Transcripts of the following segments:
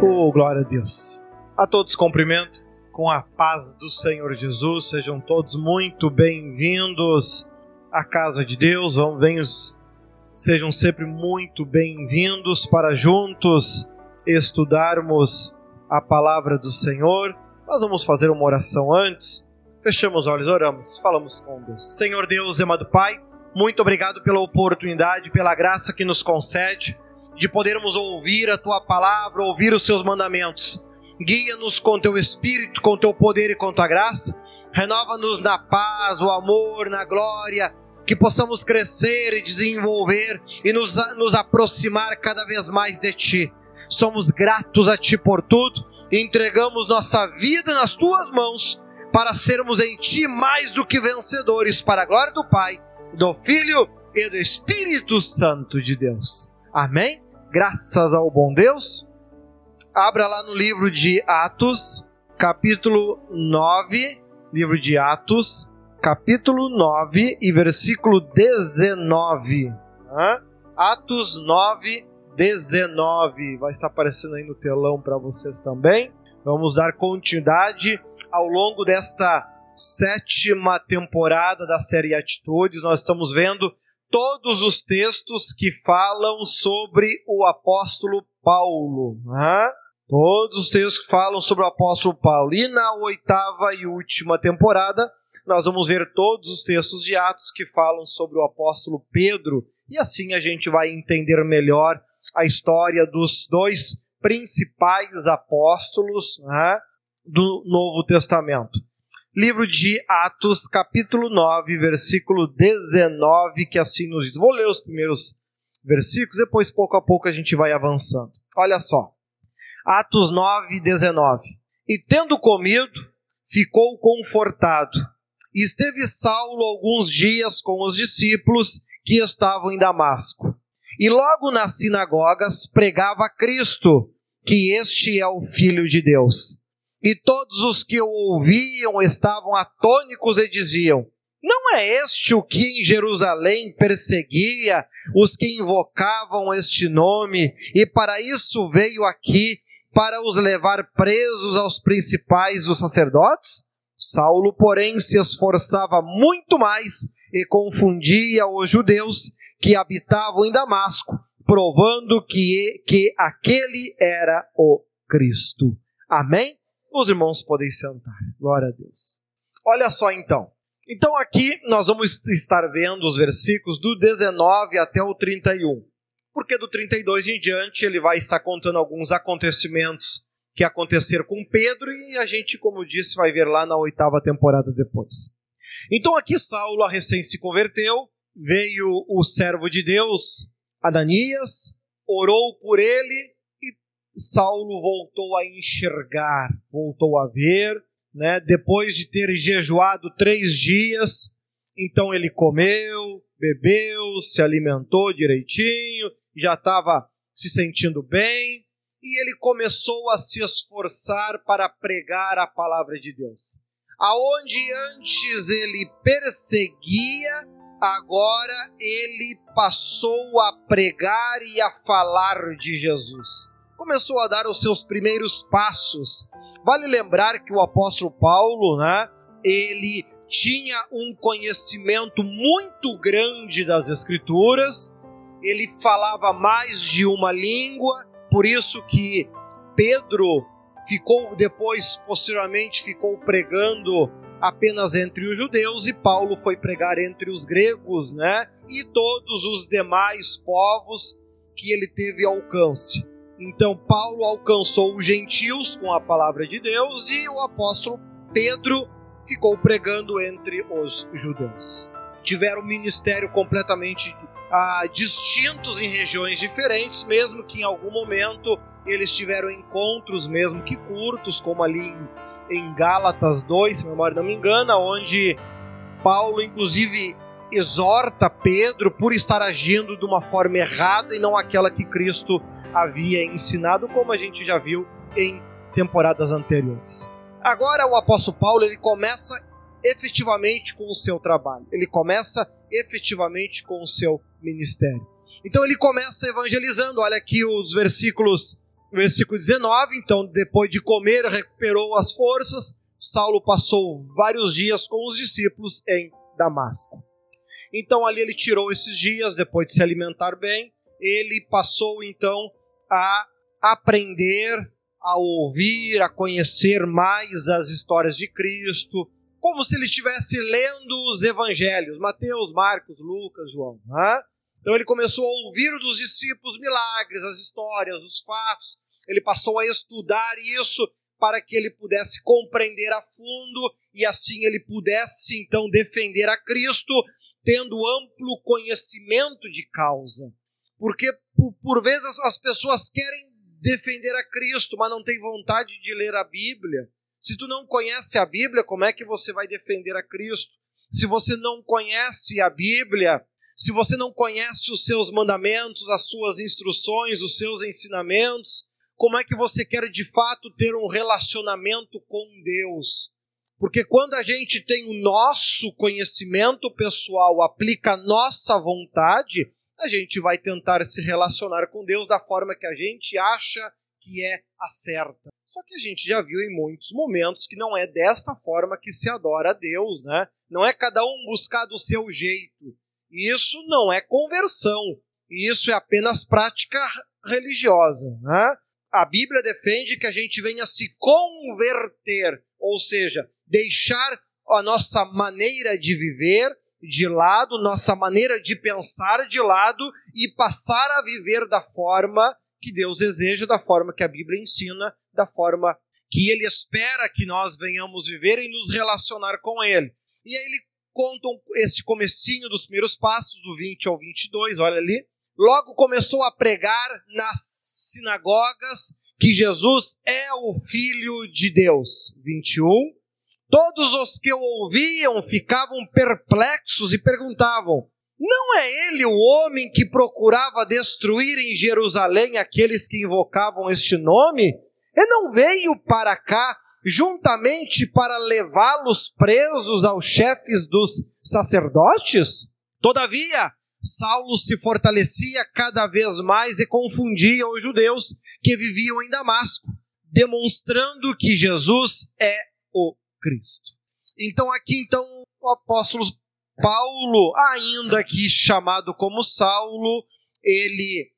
Oh, glória a Deus. A todos cumprimento com a paz do Senhor Jesus. Sejam todos muito bem-vindos à casa de Deus. Vamos sejam sempre muito bem-vindos para juntos estudarmos a palavra do Senhor. Nós vamos fazer uma oração antes. Fechamos os olhos, oramos, falamos com Deus. Senhor Deus, amado Pai, muito obrigado pela oportunidade, pela graça que nos concede de podermos ouvir a tua palavra, ouvir os seus mandamentos. Guia-nos com teu espírito, com teu poder e com tua graça. Renova-nos na paz, o amor, na glória, que possamos crescer e desenvolver e nos, nos aproximar cada vez mais de ti. Somos gratos a ti por tudo e entregamos nossa vida nas tuas mãos para sermos em ti mais do que vencedores, para a glória do Pai, do Filho e do Espírito Santo de Deus. Amém? Graças ao bom Deus. Abra lá no livro de Atos, capítulo 9, livro de Atos, capítulo 9 e versículo 19. Atos 9, 19. Vai estar aparecendo aí no telão para vocês também. Vamos dar continuidade ao longo desta sétima temporada da série Atitudes. Nós estamos vendo todos os textos que falam sobre o apóstolo Paulo. Né? Todos os textos que falam sobre o apóstolo Paulo. E na oitava e última temporada, nós vamos ver todos os textos de Atos que falam sobre o apóstolo Pedro. E assim a gente vai entender melhor a história dos dois principais apóstolos né, do Novo Testamento livro de Atos, capítulo 9, versículo 19, que assim nos diz. Vou ler os primeiros versículos, depois pouco a pouco a gente vai avançando. Olha só. Atos 9, 19. E tendo comido, ficou confortado. E esteve Saulo alguns dias com os discípulos que estavam em Damasco. E logo nas sinagogas pregava Cristo, que este é o Filho de Deus e todos os que o ouviam estavam atônicos e diziam: Não é este o que em Jerusalém perseguia os que invocavam este nome, e para isso veio aqui para os levar presos aos principais dos sacerdotes? Saulo, porém, se esforçava muito mais e confundia os judeus que habitavam em Damasco, provando que, que aquele era o Cristo. Amém? Os irmãos podem sentar. Glória a Deus. Olha só então. Então aqui nós vamos estar vendo os versículos do 19 até o 31. Porque do 32 em diante ele vai estar contando alguns acontecimentos que aconteceram com Pedro e a gente, como disse, vai ver lá na oitava temporada depois. Então aqui Saulo recém se converteu, veio o servo de Deus, Ananias, orou por ele Saulo voltou a enxergar, voltou a ver, né? Depois de ter jejuado três dias, então ele comeu, bebeu, se alimentou direitinho, já estava se sentindo bem, e ele começou a se esforçar para pregar a palavra de Deus. Aonde antes ele perseguia, agora ele passou a pregar e a falar de Jesus começou a dar os seus primeiros passos. Vale lembrar que o apóstolo Paulo, né, ele tinha um conhecimento muito grande das escrituras, ele falava mais de uma língua, por isso que Pedro ficou depois posteriormente ficou pregando apenas entre os judeus e Paulo foi pregar entre os gregos, né? E todos os demais povos que ele teve alcance. Então, Paulo alcançou os gentios com a palavra de Deus e o apóstolo Pedro ficou pregando entre os judeus. Tiveram ministério completamente ah, distintos em regiões diferentes, mesmo que em algum momento eles tiveram encontros, mesmo que curtos, como ali em, em Gálatas 2, se a memória não me engana, onde Paulo, inclusive, exorta Pedro por estar agindo de uma forma errada e não aquela que Cristo havia ensinado, como a gente já viu em temporadas anteriores. Agora o apóstolo Paulo ele começa efetivamente com o seu trabalho, ele começa efetivamente com o seu ministério. Então ele começa evangelizando, olha aqui os versículos Versículo 19: Então, depois de comer, recuperou as forças. Saulo passou vários dias com os discípulos em Damasco. Então, ali ele tirou esses dias, depois de se alimentar bem, ele passou então a aprender, a ouvir, a conhecer mais as histórias de Cristo, como se ele estivesse lendo os evangelhos, Mateus, Marcos, Lucas, João. Né? Então ele começou a ouvir dos discípulos milagres, as histórias, os fatos. Ele passou a estudar isso para que ele pudesse compreender a fundo e assim ele pudesse então defender a Cristo, tendo amplo conhecimento de causa. Porque por, por vezes as pessoas querem defender a Cristo, mas não têm vontade de ler a Bíblia. Se tu não conhece a Bíblia, como é que você vai defender a Cristo? Se você não conhece a Bíblia, se você não conhece os seus mandamentos, as suas instruções, os seus ensinamentos, como é que você quer de fato ter um relacionamento com Deus? Porque quando a gente tem o nosso conhecimento pessoal, aplica a nossa vontade, a gente vai tentar se relacionar com Deus da forma que a gente acha que é a certa. Só que a gente já viu em muitos momentos que não é desta forma que se adora a Deus, né? Não é cada um buscar do seu jeito. Isso não é conversão. Isso é apenas prática religiosa, né? A Bíblia defende que a gente venha se converter, ou seja, deixar a nossa maneira de viver de lado, nossa maneira de pensar de lado e passar a viver da forma que Deus deseja, da forma que a Bíblia ensina, da forma que Ele espera que nós venhamos viver e nos relacionar com Ele. E aí ele conta este comecinho dos primeiros passos, do 20 ao 22, olha ali. Logo começou a pregar nas sinagogas que Jesus é o Filho de Deus. 21. Todos os que o ouviam ficavam perplexos e perguntavam: não é ele o homem que procurava destruir em Jerusalém aqueles que invocavam este nome? E não veio para cá juntamente para levá-los presos aos chefes dos sacerdotes? Todavia, Saulo se fortalecia cada vez mais e confundia os judeus que viviam em Damasco, demonstrando que Jesus é o Cristo. Então aqui então o apóstolo Paulo, ainda que chamado como Saulo, ele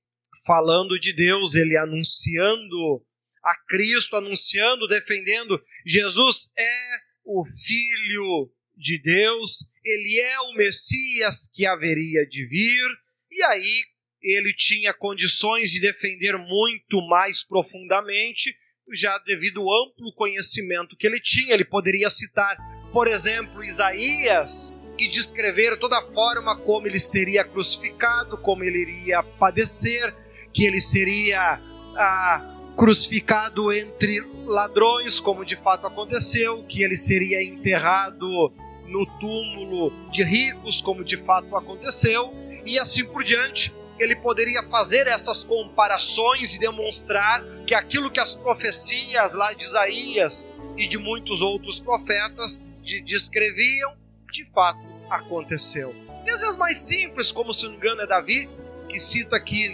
falando de Deus, ele anunciando a Cristo, anunciando, defendendo, Jesus é o Filho de Deus, ele é o Messias que haveria de vir, e aí ele tinha condições de defender muito mais profundamente, já devido ao amplo conhecimento que ele tinha. Ele poderia citar, por exemplo, Isaías, e descrever toda a forma como ele seria crucificado, como ele iria padecer, que ele seria ah, crucificado entre ladrões, como de fato aconteceu, que ele seria enterrado no túmulo de ricos, como de fato aconteceu, e assim por diante. Ele poderia fazer essas comparações e demonstrar que aquilo que as profecias lá de Isaías e de muitos outros profetas descreviam, de fato aconteceu. Vezes mais simples, como se não engano é Davi, que cita que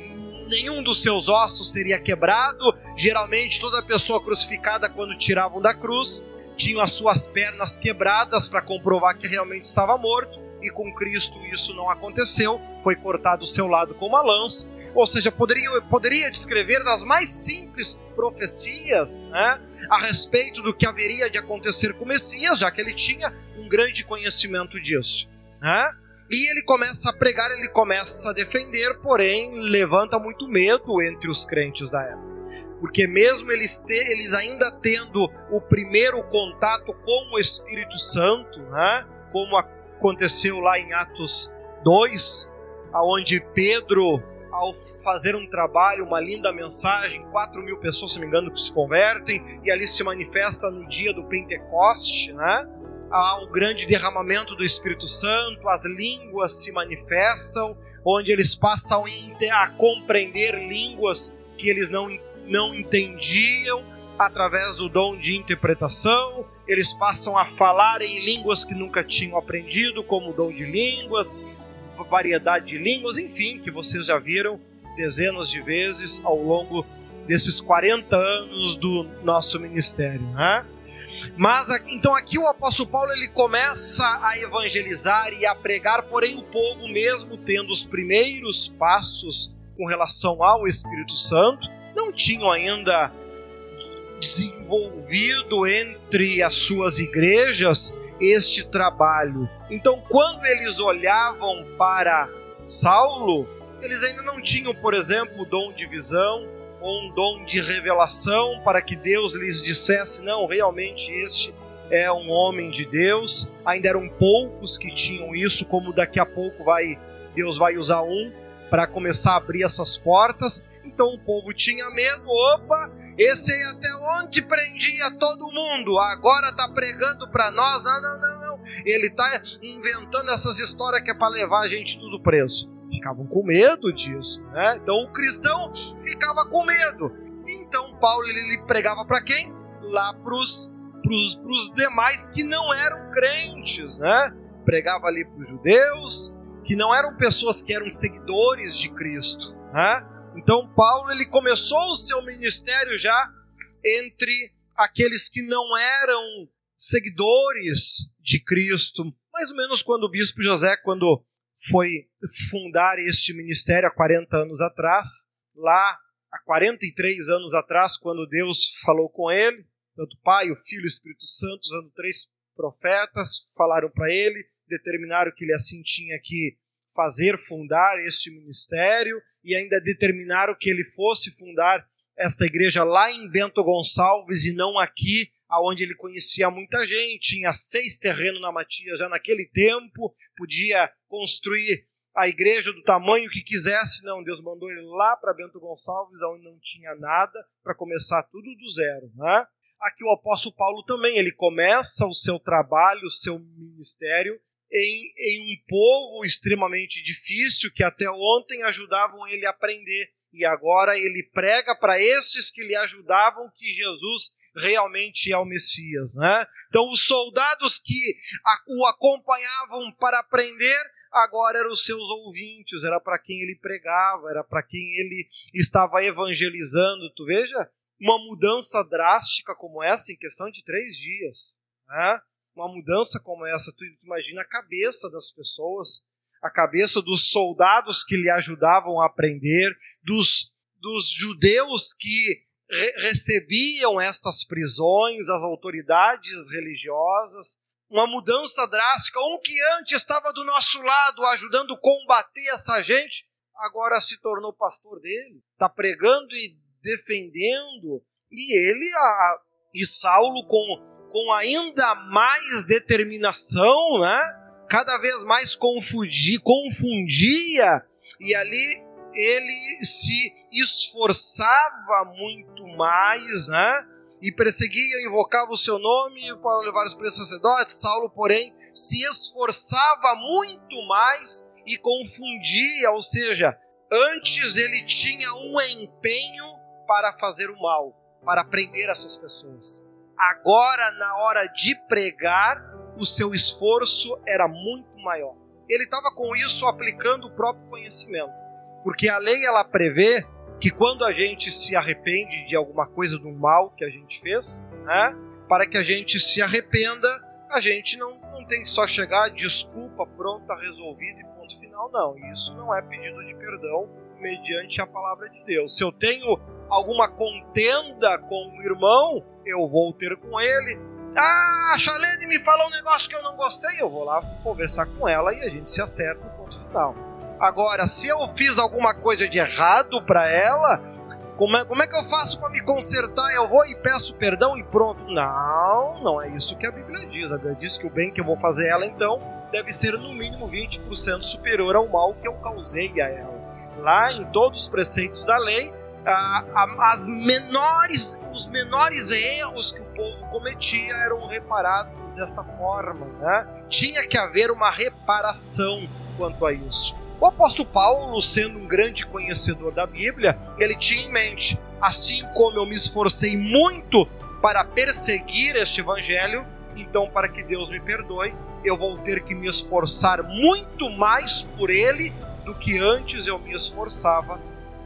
nenhum dos seus ossos seria quebrado. Geralmente, toda pessoa crucificada, quando tiravam da cruz, tinham as suas pernas quebradas para comprovar que realmente estava morto. E com Cristo isso não aconteceu, foi cortado o seu lado com uma lança. Ou seja, poderia, poderia descrever das mais simples profecias né, a respeito do que haveria de acontecer com o Messias, já que ele tinha um grande conhecimento disso. Né? E ele começa a pregar, ele começa a defender, porém levanta muito medo entre os crentes da época. Porque mesmo eles, te, eles ainda tendo o primeiro contato com o Espírito Santo, né? como aconteceu lá em Atos 2, aonde Pedro, ao fazer um trabalho, uma linda mensagem, 4 mil pessoas, se não me engano, que se convertem, e ali se manifesta no dia do Pentecoste, né? há um grande derramamento do Espírito Santo, as línguas se manifestam, onde eles passam a compreender línguas que eles não, não entendiam através do dom de interpretação, eles passam a falar em línguas que nunca tinham aprendido, como dom de línguas, variedade de línguas, enfim, que vocês já viram dezenas de vezes ao longo desses 40 anos do nosso ministério, né? Mas então aqui o apóstolo Paulo ele começa a evangelizar e a pregar, porém o povo mesmo tendo os primeiros passos com relação ao Espírito Santo, não tinham ainda desenvolvido entre as suas igrejas este trabalho. Então, quando eles olhavam para Saulo, eles ainda não tinham, por exemplo, o dom de visão ou um dom de revelação para que Deus lhes dissesse: não, realmente este é um homem de Deus. Ainda eram poucos que tinham isso, como daqui a pouco vai Deus vai usar um para começar a abrir essas portas. Então o povo tinha medo, opa, esse até onde prendia todo mundo, agora tá pregando para nós. Não, não, não, não. Ele tá inventando essas histórias que é para levar a gente tudo preso. Ficavam com medo disso, né? Então o cristão ficava com medo. Então Paulo ele pregava para quem? Lá pros, pros, pros demais que não eram crentes, né? Pregava ali para os judeus, que não eram pessoas que eram seguidores de Cristo, né? Então Paulo ele começou o seu ministério já entre aqueles que não eram seguidores de Cristo, mais ou menos quando o bispo José quando foi fundar este ministério há 40 anos atrás, lá há 43 anos atrás, quando Deus falou com ele, tanto o Pai, o Filho e o Espírito Santo, usando três profetas, falaram para ele, determinaram que ele assim tinha que fazer fundar este ministério e ainda determinaram que ele fosse fundar esta igreja lá em Bento Gonçalves e não aqui, aonde ele conhecia muita gente, tinha seis terrenos na Matias já naquele tempo, podia construir a igreja do tamanho que quisesse, não, Deus mandou ele lá para Bento Gonçalves, onde não tinha nada, para começar tudo do zero, né? Aqui o apóstolo Paulo também, ele começa o seu trabalho, o seu ministério em, em um povo extremamente difícil que até ontem ajudavam ele a aprender. E agora ele prega para esses que lhe ajudavam que Jesus realmente é o Messias. Né? Então, os soldados que o acompanhavam para aprender, agora eram os seus ouvintes, era para quem ele pregava, era para quem ele estava evangelizando. Tu veja uma mudança drástica como essa em questão de três dias. Né? Uma mudança como essa, tu imagina a cabeça das pessoas, a cabeça dos soldados que lhe ajudavam a aprender, dos, dos judeus que re recebiam estas prisões, as autoridades religiosas, uma mudança drástica. Um que antes estava do nosso lado ajudando a combater essa gente, agora se tornou pastor dele, está pregando e defendendo. E ele, a, e Saulo, com com ainda mais determinação, né? cada vez mais confundia, e ali ele se esforçava muito mais, né? E perseguia, invocava o seu nome para levar os presos sacerdotes. Saulo, porém, se esforçava muito mais e confundia, ou seja, antes ele tinha um empenho para fazer o mal, para prender essas pessoas. Agora, na hora de pregar, o seu esforço era muito maior. Ele estava com isso aplicando o próprio conhecimento, porque a lei ela prevê que quando a gente se arrepende de alguma coisa do mal que a gente fez, né, para que a gente se arrependa, a gente não, não tem que só chegar, desculpa, pronta, resolvido e ponto final, não. Isso não é pedido de perdão mediante a palavra de Deus. Se eu tenho alguma contenda com o irmão, eu vou ter com ele. Ah, a Chalene me falou um negócio que eu não gostei, eu vou lá conversar com ela e a gente se acerta no ponto final. Agora, se eu fiz alguma coisa de errado para ela, como é, como é que eu faço para me consertar? Eu vou e peço perdão e pronto. Não, não é isso que a Bíblia diz. A Bíblia diz que o bem que eu vou fazer a ela, então, deve ser no mínimo 20% superior ao mal que eu causei a ela. Lá em todos os preceitos da lei, as menores, os menores erros que o povo cometia eram reparados desta forma. Né? Tinha que haver uma reparação quanto a isso. O apóstolo Paulo, sendo um grande conhecedor da Bíblia, ele tinha em mente: assim como eu me esforcei muito para perseguir este evangelho, então, para que Deus me perdoe, eu vou ter que me esforçar muito mais por ele do que antes eu me esforçava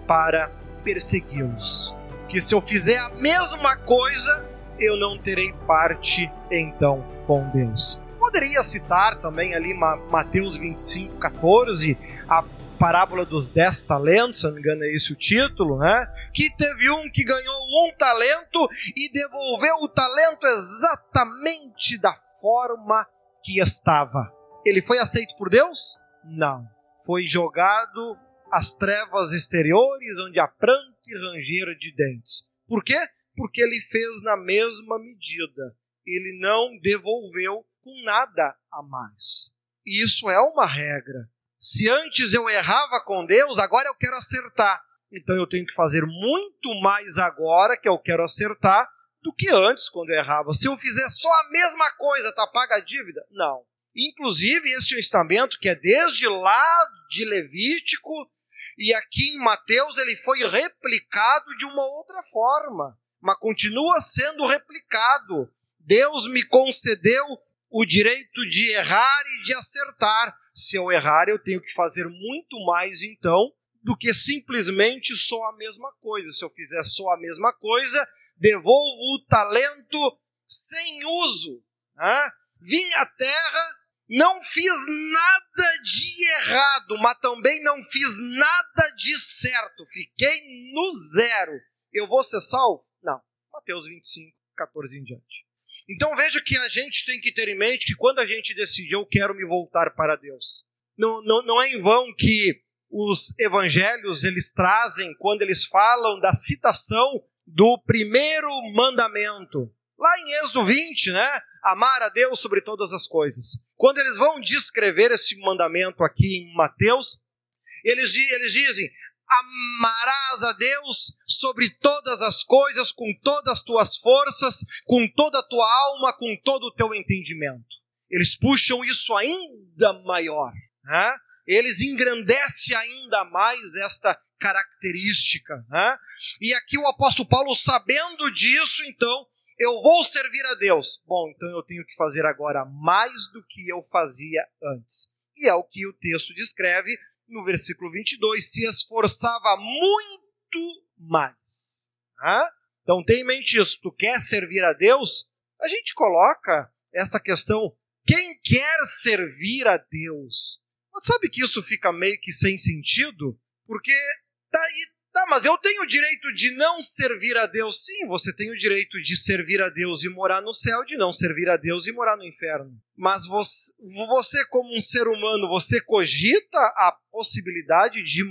para persegui-los. Porque se eu fizer a mesma coisa, eu não terei parte então com Deus. Poderia citar também ali Mateus 25, 14, a parábola dos dez talentos, se não me engano é esse o título, né? Que teve um que ganhou um talento e devolveu o talento exatamente da forma que estava. Ele foi aceito por Deus? Não. Foi jogado às trevas exteriores, onde há pranto e ranger de dentes. Por quê? Porque ele fez na mesma medida. Ele não devolveu com nada a mais. Isso é uma regra. Se antes eu errava com Deus, agora eu quero acertar. Então eu tenho que fazer muito mais agora que eu quero acertar do que antes quando eu errava. Se eu fizer só a mesma coisa, tá paga a dívida? Não. Inclusive, este estamento que é desde lá de Levítico e aqui em Mateus ele foi replicado de uma outra forma, mas continua sendo replicado. Deus me concedeu o direito de errar e de acertar. Se eu errar, eu tenho que fazer muito mais então do que simplesmente só a mesma coisa. Se eu fizer só a mesma coisa, devolvo o talento sem uso. Né? Vim à terra, não fiz nada de errado, mas também não fiz nada de certo. Fiquei no zero. Eu vou ser salvo? Não. Mateus 25, 14 em diante. Então veja que a gente tem que ter em mente que quando a gente decide eu quero me voltar para Deus, não, não, não é em vão que os evangelhos eles trazem quando eles falam da citação do primeiro mandamento. Lá em Êxodo 20, né? Amar a Deus sobre todas as coisas. Quando eles vão descrever esse mandamento aqui em Mateus, eles, eles dizem: amarás a Deus sobre todas as coisas, com todas as tuas forças, com toda a tua alma, com todo o teu entendimento. Eles puxam isso ainda maior. Né? Eles engrandecem ainda mais esta característica. Né? E aqui o apóstolo Paulo, sabendo disso, então, eu vou servir a Deus. Bom, então eu tenho que fazer agora mais do que eu fazia antes. E é o que o texto descreve no versículo 22, se esforçava muito mais. Então tem em mente isso. Tu quer servir a Deus? A gente coloca esta questão: quem quer servir a Deus? Mas sabe que isso fica meio que sem sentido? Porque tá aí Tá, mas eu tenho o direito de não servir a Deus. Sim, você tem o direito de servir a Deus e morar no céu, de não servir a Deus e morar no inferno. Mas você, você como um ser humano, você cogita a possibilidade de,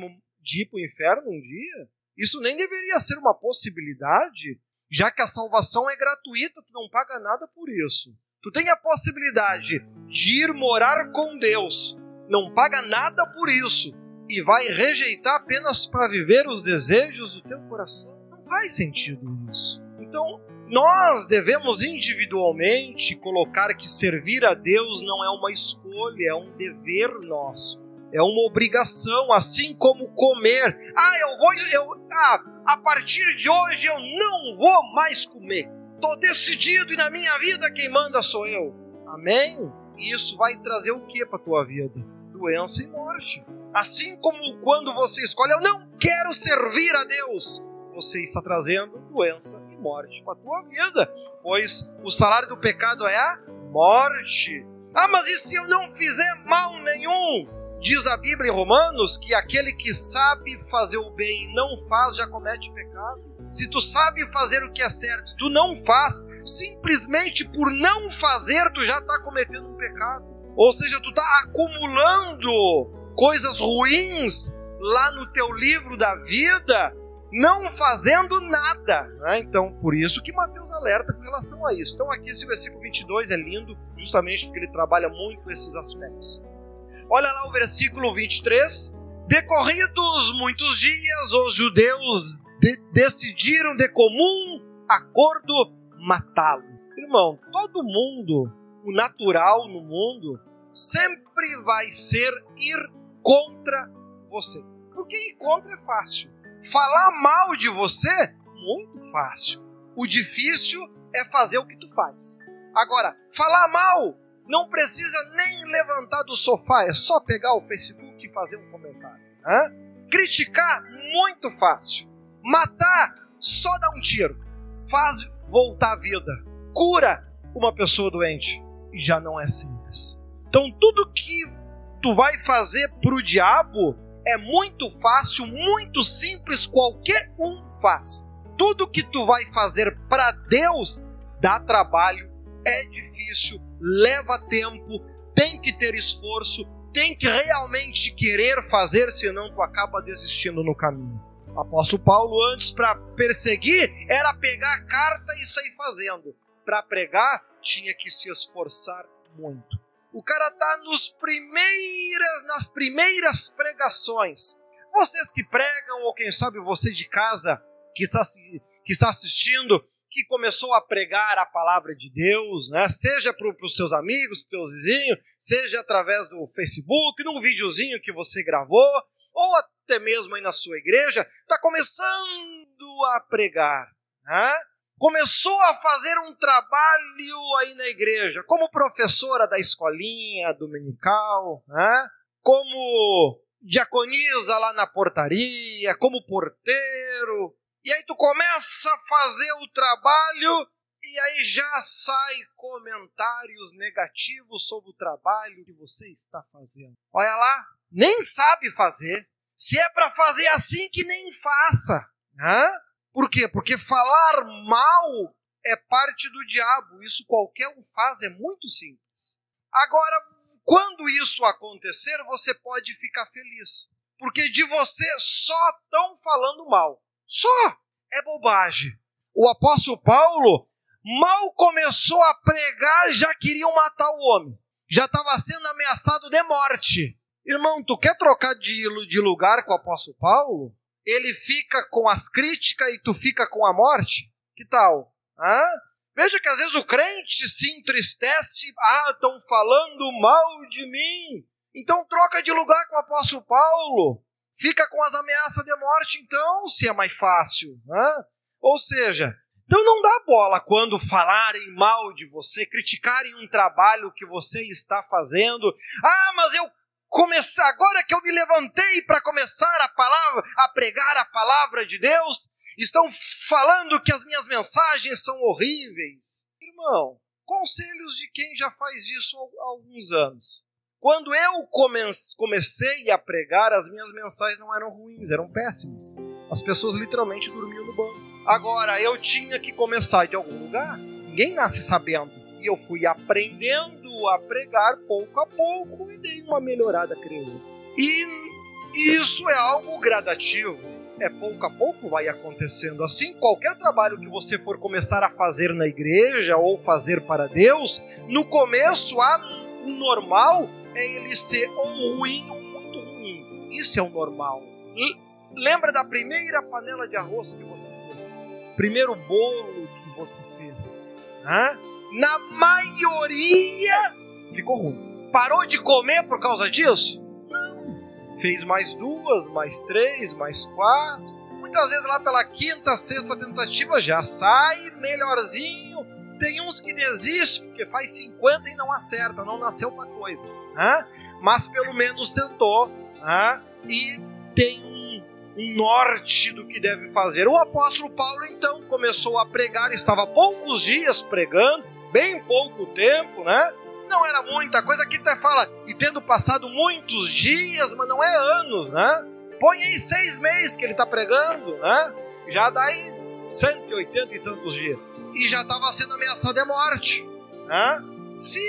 de ir para o inferno um dia? Isso nem deveria ser uma possibilidade, já que a salvação é gratuita, tu não paga nada por isso. Tu tem a possibilidade de ir morar com Deus, não paga nada por isso e vai rejeitar apenas para viver os desejos do teu coração. Não faz sentido isso. Então, nós devemos individualmente colocar que servir a Deus não é uma escolha, é um dever nosso. É uma obrigação, assim como comer. Ah, eu vou. Eu, ah, a partir de hoje eu não vou mais comer. Estou decidido e na minha vida quem manda sou eu. Amém? E isso vai trazer o que para tua vida? Doença e morte. Assim como quando você escolhe, eu não quero servir a Deus, você está trazendo doença e morte para a tua vida, pois o salário do pecado é a morte. Ah, mas e se eu não fizer mal nenhum? Diz a Bíblia em Romanos que aquele que sabe fazer o bem e não faz já comete pecado. Se tu sabe fazer o que é certo, tu não faz, simplesmente por não fazer, tu já está cometendo um pecado. Ou seja, tu está acumulando coisas ruins lá no teu livro da vida, não fazendo nada. Né? Então, por isso que Mateus alerta com relação a isso. Então, aqui esse versículo 22 é lindo, justamente porque ele trabalha muito esses aspectos. Olha lá o versículo 23. Decorridos muitos dias, os judeus de decidiram de comum acordo matá-lo. Irmão, todo mundo, o natural no mundo, sempre vai ser ir contra você. Porque ir contra é fácil. Falar mal de você, muito fácil. O difícil é fazer o que tu faz. Agora, falar mal não precisa nem levantar do sofá, é só pegar o Facebook e fazer um comentário. Hã? Criticar, muito fácil. Matar, só dá um tiro, faz voltar a vida, cura uma pessoa doente. E já não é simples. Então tudo que tu vai fazer pro diabo é muito fácil, muito simples, qualquer um faz. Tudo que tu vai fazer para Deus dá trabalho, é difícil, leva tempo, tem que ter esforço, tem que realmente querer fazer, senão tu acaba desistindo no caminho. O apóstolo Paulo, antes para perseguir, era pegar a carta e sair fazendo. Para pregar, tinha que se esforçar muito. O cara tá nos primeiras, nas primeiras pregações. Vocês que pregam, ou quem sabe você de casa que está, que está assistindo, que começou a pregar a palavra de Deus, né? seja para os seus amigos, para os vizinhos, seja através do Facebook, num videozinho que você gravou, ou até mesmo aí na sua igreja, está começando a pregar. Né? Começou a fazer um trabalho aí na igreja, como professora da escolinha dominical, né? como diaconisa lá na portaria, como porteiro, e aí tu começa a fazer o trabalho e aí já sai comentários negativos sobre o trabalho que você está fazendo. Olha lá, nem sabe fazer. Se é para fazer assim que nem faça. Hã? Por quê? Porque falar mal é parte do diabo. Isso qualquer um faz, é muito simples. Agora, quando isso acontecer, você pode ficar feliz. Porque de você só estão falando mal. Só é bobagem. O apóstolo Paulo mal começou a pregar, já queriam matar o homem. Já estava sendo ameaçado de morte. Irmão, tu quer trocar de, de lugar com o apóstolo Paulo? Ele fica com as críticas e tu fica com a morte? Que tal? Hã? Veja que às vezes o crente se entristece, ah, estão falando mal de mim. Então troca de lugar com o apóstolo Paulo fica com as ameaças de morte, então, se é mais fácil. Né? Ou seja, então não dá bola quando falarem mal de você, criticarem um trabalho que você está fazendo. Ah, mas eu comecei agora que eu me levantei para começar a palavra, a pregar a palavra de Deus, estão falando que as minhas mensagens são horríveis. Irmão, conselhos de quem já faz isso há alguns anos. Quando eu comecei a pregar, as minhas mensagens não eram ruins, eram péssimas. As pessoas literalmente dormiam no banco. Agora, eu tinha que começar de algum lugar. Ninguém nasce sabendo. E eu fui aprendendo a pregar pouco a pouco e dei uma melhorada, creio. E isso é algo gradativo. É pouco a pouco vai acontecendo assim. Qualquer trabalho que você for começar a fazer na igreja ou fazer para Deus, no começo há um normal é ele ser ou ruim ou muito ruim. Isso é o normal. Lembra da primeira panela de arroz que você fez? Primeiro bolo que você fez? Hã? Na maioria ficou ruim. Parou de comer por causa disso? Fez mais duas, mais três, mais quatro. Muitas vezes lá pela quinta, sexta tentativa já sai melhorzinho tem uns que desistem porque faz 50 e não acerta, não nasceu uma coisa. Né? Mas pelo menos tentou né? e tem um, um norte do que deve fazer. O apóstolo Paulo então começou a pregar, estava poucos dias pregando, bem pouco tempo, né? Não era muita coisa, aqui até fala, e tendo passado muitos dias, mas não é anos, né? Põe aí seis meses que ele está pregando, né? Já dá aí 180 e tantos dias e já estava sendo ameaçado de morte. Né? Se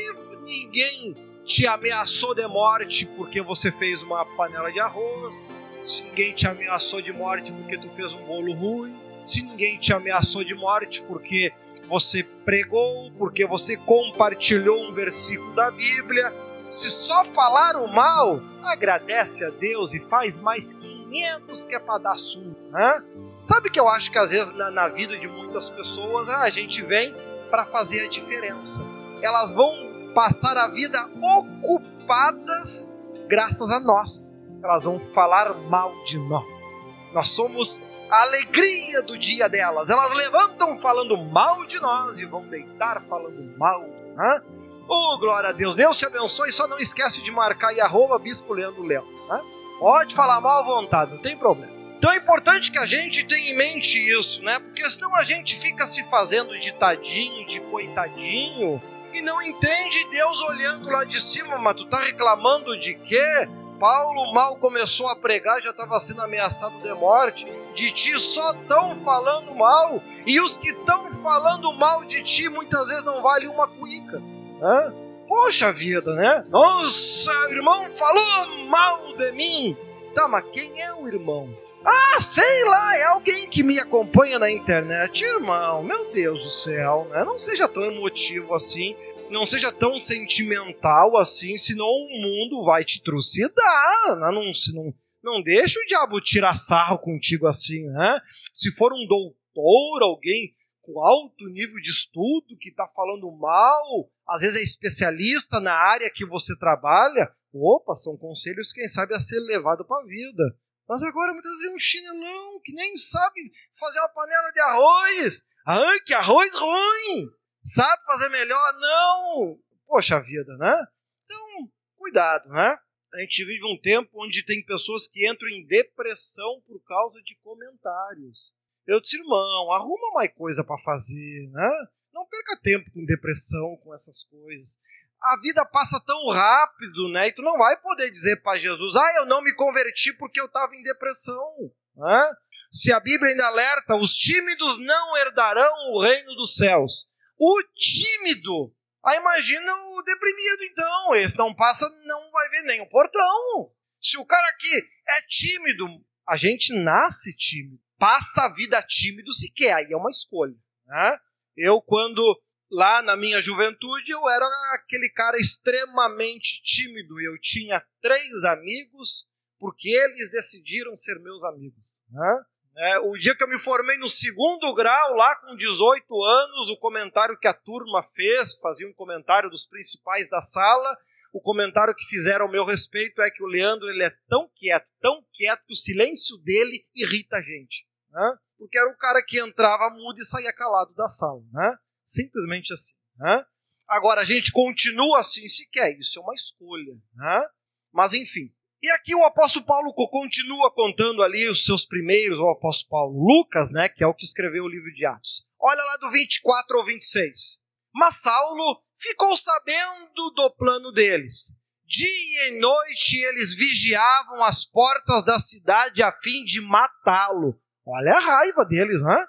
ninguém te ameaçou de morte porque você fez uma panela de arroz, se ninguém te ameaçou de morte porque tu fez um bolo ruim, se ninguém te ameaçou de morte porque você pregou, porque você compartilhou um versículo da Bíblia, se só falaram mal, agradece a Deus e faz mais 500 que é para dar sumo. Né? Sabe que eu acho que às vezes na, na vida de muitas pessoas a gente vem para fazer a diferença. Elas vão passar a vida ocupadas graças a nós. Elas vão falar mal de nós. Nós somos a alegria do dia delas. Elas levantam falando mal de nós e vão deitar falando mal. Né? Oh, glória a Deus. Deus te abençoe. Só não esquece de marcar e arroba Bispo Leandro Leão. Né? Pode falar mal à vontade, não tem problema. Então é importante que a gente tenha em mente isso, né? Porque senão a gente fica se fazendo de tadinho, de coitadinho, e não entende Deus olhando lá de cima, mas tu tá reclamando de quê? Paulo mal começou a pregar, já estava sendo ameaçado de morte. De ti só estão falando mal, e os que estão falando mal de ti muitas vezes não valem uma cuíca. Hã? Poxa vida, né? Nossa, o irmão falou mal de mim. Tá, mas quem é o irmão? Ah, sei lá, é alguém que me acompanha na internet. Irmão, meu Deus do céu, né? Não seja tão emotivo assim, não seja tão sentimental assim, senão o mundo vai te trucidar. Né? Não, não, não deixa o diabo tirar sarro contigo assim, né? Se for um doutor, alguém com alto nível de estudo que está falando mal, às vezes é especialista na área que você trabalha, opa, são conselhos, quem sabe, a ser levado para a vida. Mas agora muitas vezes é um chinelão que nem sabe fazer uma panela de arroz. Ai, que arroz ruim! Sabe fazer melhor? Não! Poxa vida, né? Então, cuidado, né? A gente vive um tempo onde tem pessoas que entram em depressão por causa de comentários. Eu disse, irmão, arruma mais coisa para fazer, né? Não perca tempo com depressão, com essas coisas a vida passa tão rápido, né? E tu não vai poder dizer para Jesus, ah, eu não me converti porque eu estava em depressão. Né? Se a Bíblia ainda alerta, os tímidos não herdarão o reino dos céus. O tímido, aí imagina o deprimido então, esse não passa, não vai ver nem o portão. Se o cara aqui é tímido, a gente nasce tímido, passa a vida tímido se quer, aí é uma escolha. Né? Eu, quando lá na minha juventude eu era aquele cara extremamente tímido. Eu tinha três amigos porque eles decidiram ser meus amigos. Né? É, o dia que eu me formei no segundo grau, lá com 18 anos, o comentário que a turma fez, fazia um comentário dos principais da sala, o comentário que fizeram ao meu respeito é que o Leandro ele é tão quieto, tão quieto, que o silêncio dele irrita a gente. Né? Porque era o cara que entrava mudo e saía calado da sala. Né? Simplesmente assim. Né? Agora, a gente continua assim se quer, isso é uma escolha. Né? Mas enfim. E aqui o apóstolo Paulo continua contando ali os seus primeiros, o apóstolo Paulo, Lucas, né, que é o que escreveu o livro de Atos. Olha lá do 24 ao 26. Mas Saulo ficou sabendo do plano deles. Dia e noite eles vigiavam as portas da cidade a fim de matá-lo. Olha a raiva deles, né?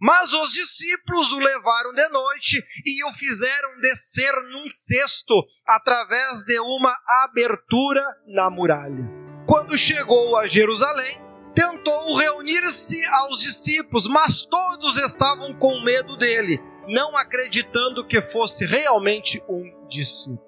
Mas os discípulos o levaram de noite e o fizeram descer num cesto através de uma abertura na muralha. Quando chegou a Jerusalém, tentou reunir-se aos discípulos, mas todos estavam com medo dele, não acreditando que fosse realmente um discípulo.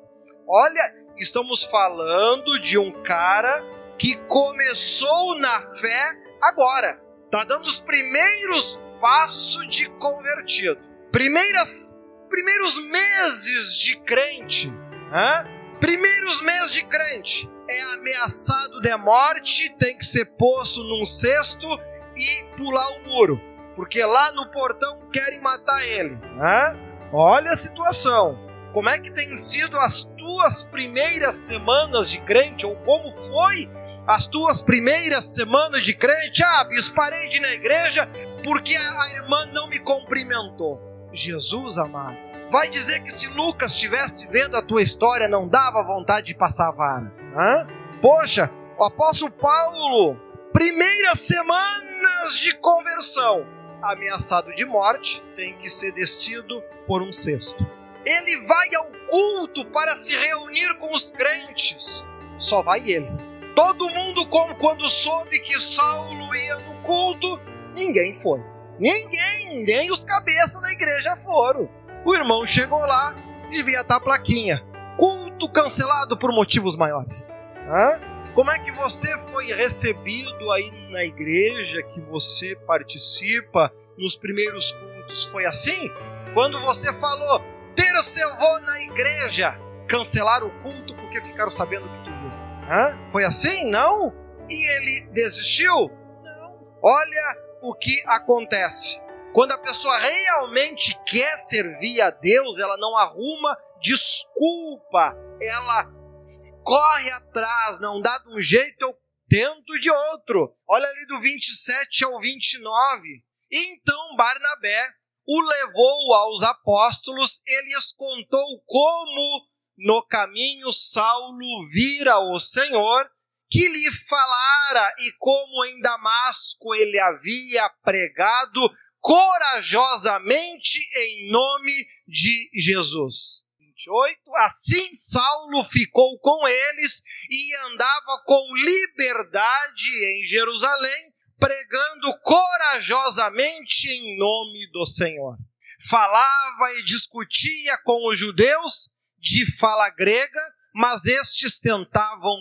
Olha, estamos falando de um cara que começou na fé agora. Está dando os primeiros passo de convertido. Primeiras, primeiros meses de crente, né? primeiros meses de crente, é ameaçado de morte, tem que ser posto num cesto e pular o muro, porque lá no portão querem matar ele. Né? Olha a situação. Como é que tem sido as tuas primeiras semanas de crente, ou como foi as tuas primeiras semanas de crente? Ah, bispo, parei de ir na igreja, porque a irmã não me cumprimentou. Jesus amado, vai dizer que se Lucas estivesse vendo a tua história, não dava vontade de passar a vara. Hã? Poxa, o apóstolo Paulo, primeiras semanas de conversão, ameaçado de morte, tem que ser descido por um cesto. Ele vai ao culto para se reunir com os crentes. Só vai ele. Todo mundo, como quando soube que Saulo ia no culto, Ninguém foi. Ninguém, nem os cabeças da igreja foram. O irmão chegou lá e via a plaquinha. Culto cancelado por motivos maiores. Hã? Como é que você foi recebido aí na igreja que você participa nos primeiros cultos? Foi assim? Quando você falou, terça eu vou na igreja, cancelaram o culto porque ficaram sabendo que tu ia. Foi assim? Não? E ele desistiu? Não. Olha o que acontece. Quando a pessoa realmente quer servir a Deus, ela não arruma desculpa, ela corre atrás, não dá de um jeito, eu tento de outro. Olha ali do 27 ao 29. E então Barnabé o levou aos apóstolos, ele lhes contou como no caminho Saulo vira o Senhor, que lhe falara e como em Damasco ele havia pregado corajosamente em nome de Jesus. 28. Assim Saulo ficou com eles e andava com liberdade em Jerusalém, pregando corajosamente em nome do Senhor. Falava e discutia com os judeus de fala grega, mas estes tentavam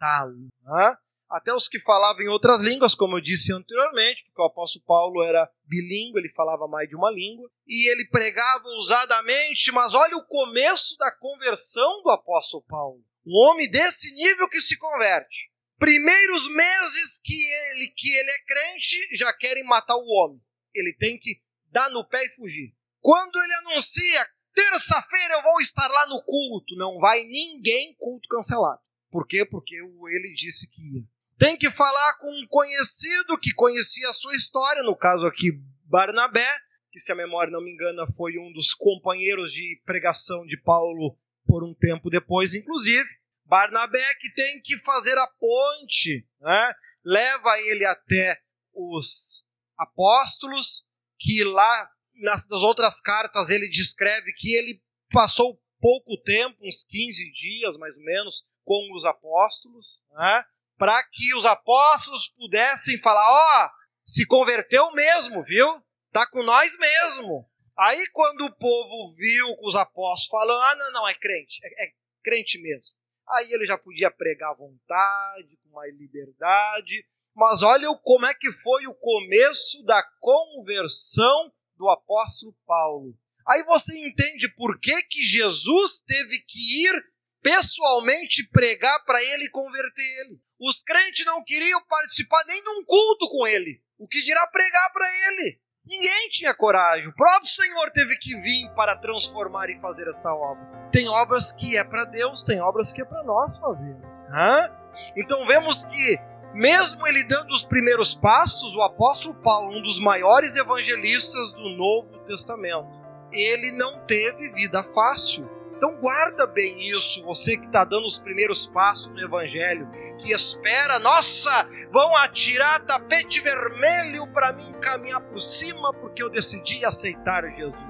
matá-lo. Né? Até os que falavam em outras línguas, como eu disse anteriormente, porque o apóstolo Paulo era bilíngue, ele falava mais de uma língua, e ele pregava ousadamente, mas olha o começo da conversão do apóstolo Paulo. Um homem desse nível que se converte. Primeiros meses que ele, que ele é crente, já querem matar o homem. Ele tem que dar no pé e fugir. Quando ele anuncia, terça-feira eu vou estar lá no culto, não vai ninguém, culto cancelado. Por quê? Porque ele disse que ia. Tem que falar com um conhecido que conhecia a sua história, no caso aqui Barnabé, que se a memória não me engana foi um dos companheiros de pregação de Paulo por um tempo depois, inclusive. Barnabé que tem que fazer a ponte, né? leva ele até os apóstolos, que lá nas, nas outras cartas ele descreve que ele passou pouco tempo, uns 15 dias mais ou menos, com os apóstolos, né? para que os apóstolos pudessem falar: ó, oh, se converteu mesmo, viu? Tá com nós mesmo. Aí quando o povo viu os apóstolos falando: ah, não, não, é crente, é, é crente mesmo. Aí ele já podia pregar à vontade, com mais liberdade. Mas olha como é que foi o começo da conversão do apóstolo Paulo. Aí você entende por que, que Jesus teve que ir pessoalmente pregar para ele e converter ele. Os crentes não queriam participar nem de um culto com ele. O que dirá pregar para ele? Ninguém tinha coragem. O próprio Senhor teve que vir para transformar e fazer essa obra. Tem obras que é para Deus, tem obras que é para nós fazer. Hã? Então vemos que, mesmo ele dando os primeiros passos, o apóstolo Paulo, um dos maiores evangelistas do Novo Testamento, ele não teve vida fácil. Então guarda bem isso, você que está dando os primeiros passos no Evangelho, que espera, nossa, vão atirar tapete vermelho para mim caminhar por cima porque eu decidi aceitar Jesus.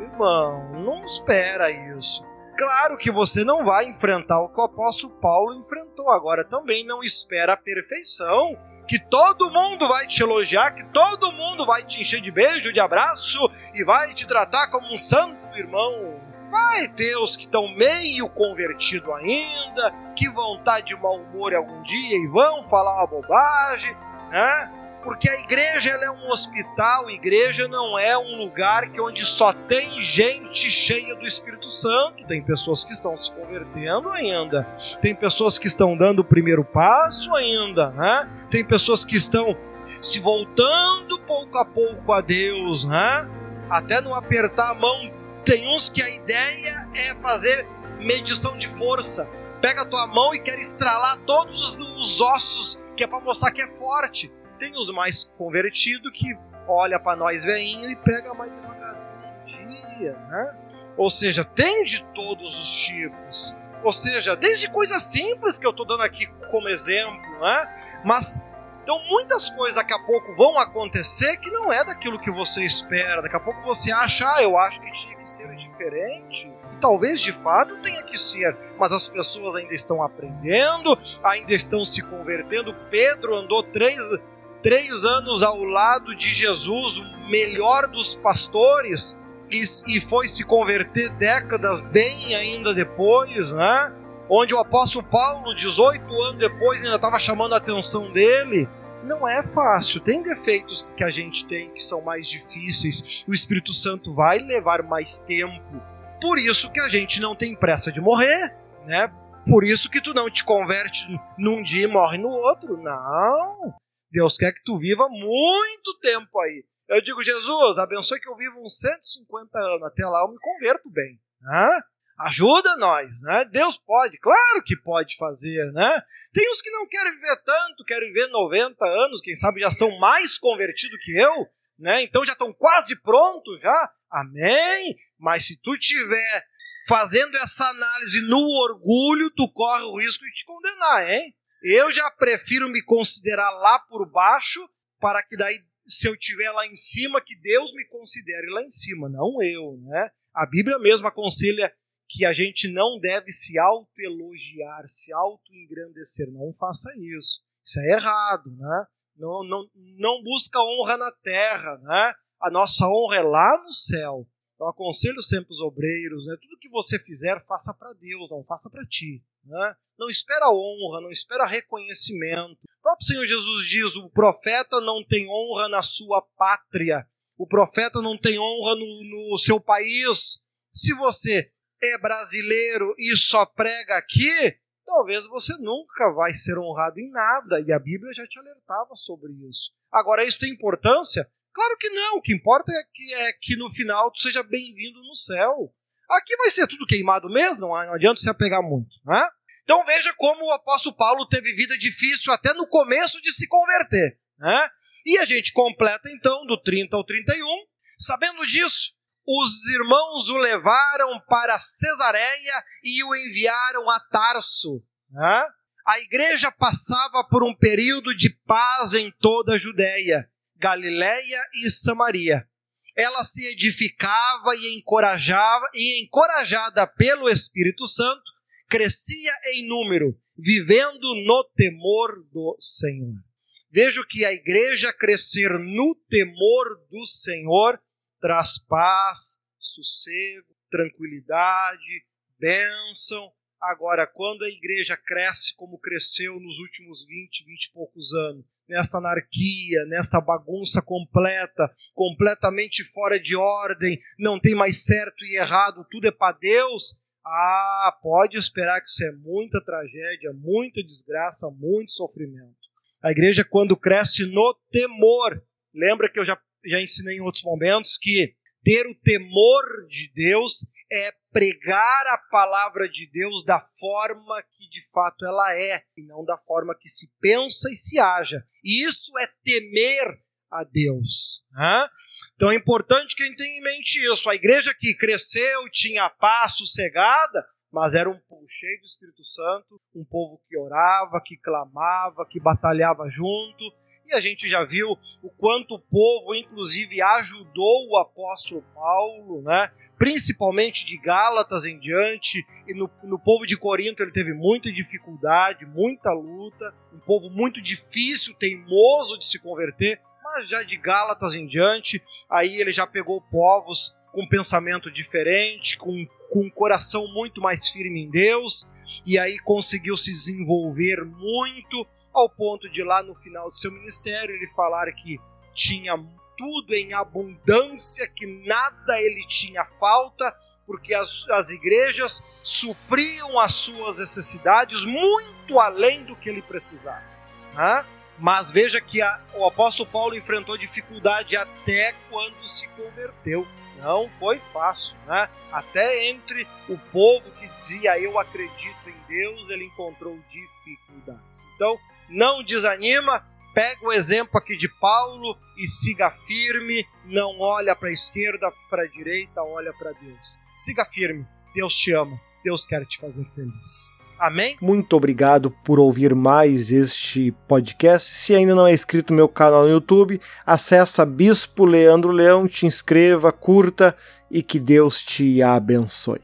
Irmão, não espera isso. Claro que você não vai enfrentar o que o apóstolo Paulo enfrentou. Agora também não espera a perfeição, que todo mundo vai te elogiar, que todo mundo vai te encher de beijo, de abraço e vai te tratar como um santo irmão. Vai ter os que estão meio convertido ainda, que vão estar tá de mau humor algum dia e vão falar uma bobagem, né? Porque a igreja é um hospital, a igreja não é um lugar que onde só tem gente cheia do Espírito Santo. Tem pessoas que estão se convertendo ainda, tem pessoas que estão dando o primeiro passo ainda, né? Tem pessoas que estão se voltando pouco a pouco a Deus, né? Até não apertar a mão tem uns que a ideia é fazer medição de força. Pega a tua mão e quer estralar todos os ossos, que é para mostrar que é forte. Tem os mais convertidos que olha para nós veinho e pega mais devagarzinho dia, né? Ou seja, tem de todos os tipos. Ou seja, desde coisas simples que eu estou dando aqui como exemplo, né? Mas então muitas coisas daqui a pouco vão acontecer que não é daquilo que você espera. Daqui a pouco você acha, ah, eu acho que tinha que ser diferente. E talvez de fato tenha que ser, mas as pessoas ainda estão aprendendo, ainda estão se convertendo. Pedro andou três, três anos ao lado de Jesus, o melhor dos pastores, e, e foi se converter décadas bem ainda depois, né? Onde o apóstolo Paulo, 18 anos depois, ainda estava chamando a atenção dele. Não é fácil, tem defeitos que a gente tem que são mais difíceis. O Espírito Santo vai levar mais tempo. Por isso que a gente não tem pressa de morrer, né? Por isso que tu não te converte num dia e morre no outro. Não. Deus quer que tu viva muito tempo aí. Eu digo, Jesus, abençoe que eu viva uns 150 anos. Até lá eu me converto bem. Né? Ajuda nós, né? Deus pode, claro que pode fazer, né? Tem uns que não querem viver tanto, querem viver 90 anos, quem sabe já são mais convertidos que eu, né? Então já estão quase prontos já. Amém? Mas se tu tiver fazendo essa análise no orgulho, tu corre o risco de te condenar, hein? Eu já prefiro me considerar lá por baixo, para que daí, se eu estiver lá em cima, que Deus me considere lá em cima, não eu, né? A Bíblia mesmo aconselha que a gente não deve se autoelogiar, se autoengrandecer. Não faça isso. Isso é errado, né? Não, não, não busca honra na terra, né? A nossa honra é lá no céu. Eu aconselho sempre os obreiros, né? Tudo que você fizer, faça para Deus, não faça para ti. Né? Não espera honra, não espera reconhecimento. O próprio Senhor Jesus diz: o profeta não tem honra na sua pátria, o profeta não tem honra no, no seu país. Se você é brasileiro e só prega aqui, talvez você nunca vai ser honrado em nada, e a Bíblia já te alertava sobre isso. Agora, isso tem importância? Claro que não. O que importa é que, é que no final tu seja bem-vindo no céu. Aqui vai ser tudo queimado mesmo, não adianta se apegar muito. Né? Então veja como o apóstolo Paulo teve vida difícil até no começo de se converter. Né? E a gente completa então do 30 ao 31. Sabendo disso, os irmãos o levaram para Cesareia e o enviaram a Tarso. Né? A igreja passava por um período de paz em toda a Judéia Galiléia e Samaria. Ela se edificava e encorajava e encorajada pelo Espírito Santo, crescia em número, vivendo no temor do Senhor. Vejo que a igreja crescer no temor do Senhor traz paz, sossego, tranquilidade, bênção. Agora, quando a igreja cresce como cresceu nos últimos 20, 20 e poucos anos, nesta anarquia, nesta bagunça completa, completamente fora de ordem, não tem mais certo e errado, tudo é para Deus. Ah, pode esperar que isso é muita tragédia, muita desgraça, muito sofrimento. A igreja, quando cresce no temor, lembra que eu já, já ensinei em outros momentos que ter o temor de Deus é pregar a palavra de Deus da forma que de fato ela é, e não da forma que se pensa e se haja. E isso é temer a Deus. Né? Então é importante que a gente tenha em mente isso. A igreja que cresceu, tinha paz sossegada, mas era um povo cheio do Espírito Santo, um povo que orava, que clamava, que batalhava junto. E a gente já viu o quanto o povo, inclusive, ajudou o apóstolo Paulo, né? principalmente de Gálatas em diante, e no, no povo de Corinto ele teve muita dificuldade, muita luta, um povo muito difícil, teimoso de se converter, mas já de Gálatas em diante, aí ele já pegou povos com pensamento diferente, com, com um coração muito mais firme em Deus, e aí conseguiu se desenvolver muito, ao ponto de lá no final do seu ministério ele falar que tinha tudo em abundância, que nada ele tinha falta, porque as, as igrejas supriam as suas necessidades muito além do que ele precisava. Né? Mas veja que a, o apóstolo Paulo enfrentou dificuldade até quando se converteu. Não foi fácil, né? Até entre o povo que dizia eu acredito em Deus, ele encontrou dificuldades. Então, não desanima, Pega o exemplo aqui de Paulo e siga firme, não olha para a esquerda, para a direita, olha para Deus. Siga firme, Deus te ama, Deus quer te fazer feliz. Amém? Muito obrigado por ouvir mais este podcast. Se ainda não é inscrito no meu canal no YouTube, acessa Bispo Leandro Leão, te inscreva, curta e que Deus te abençoe.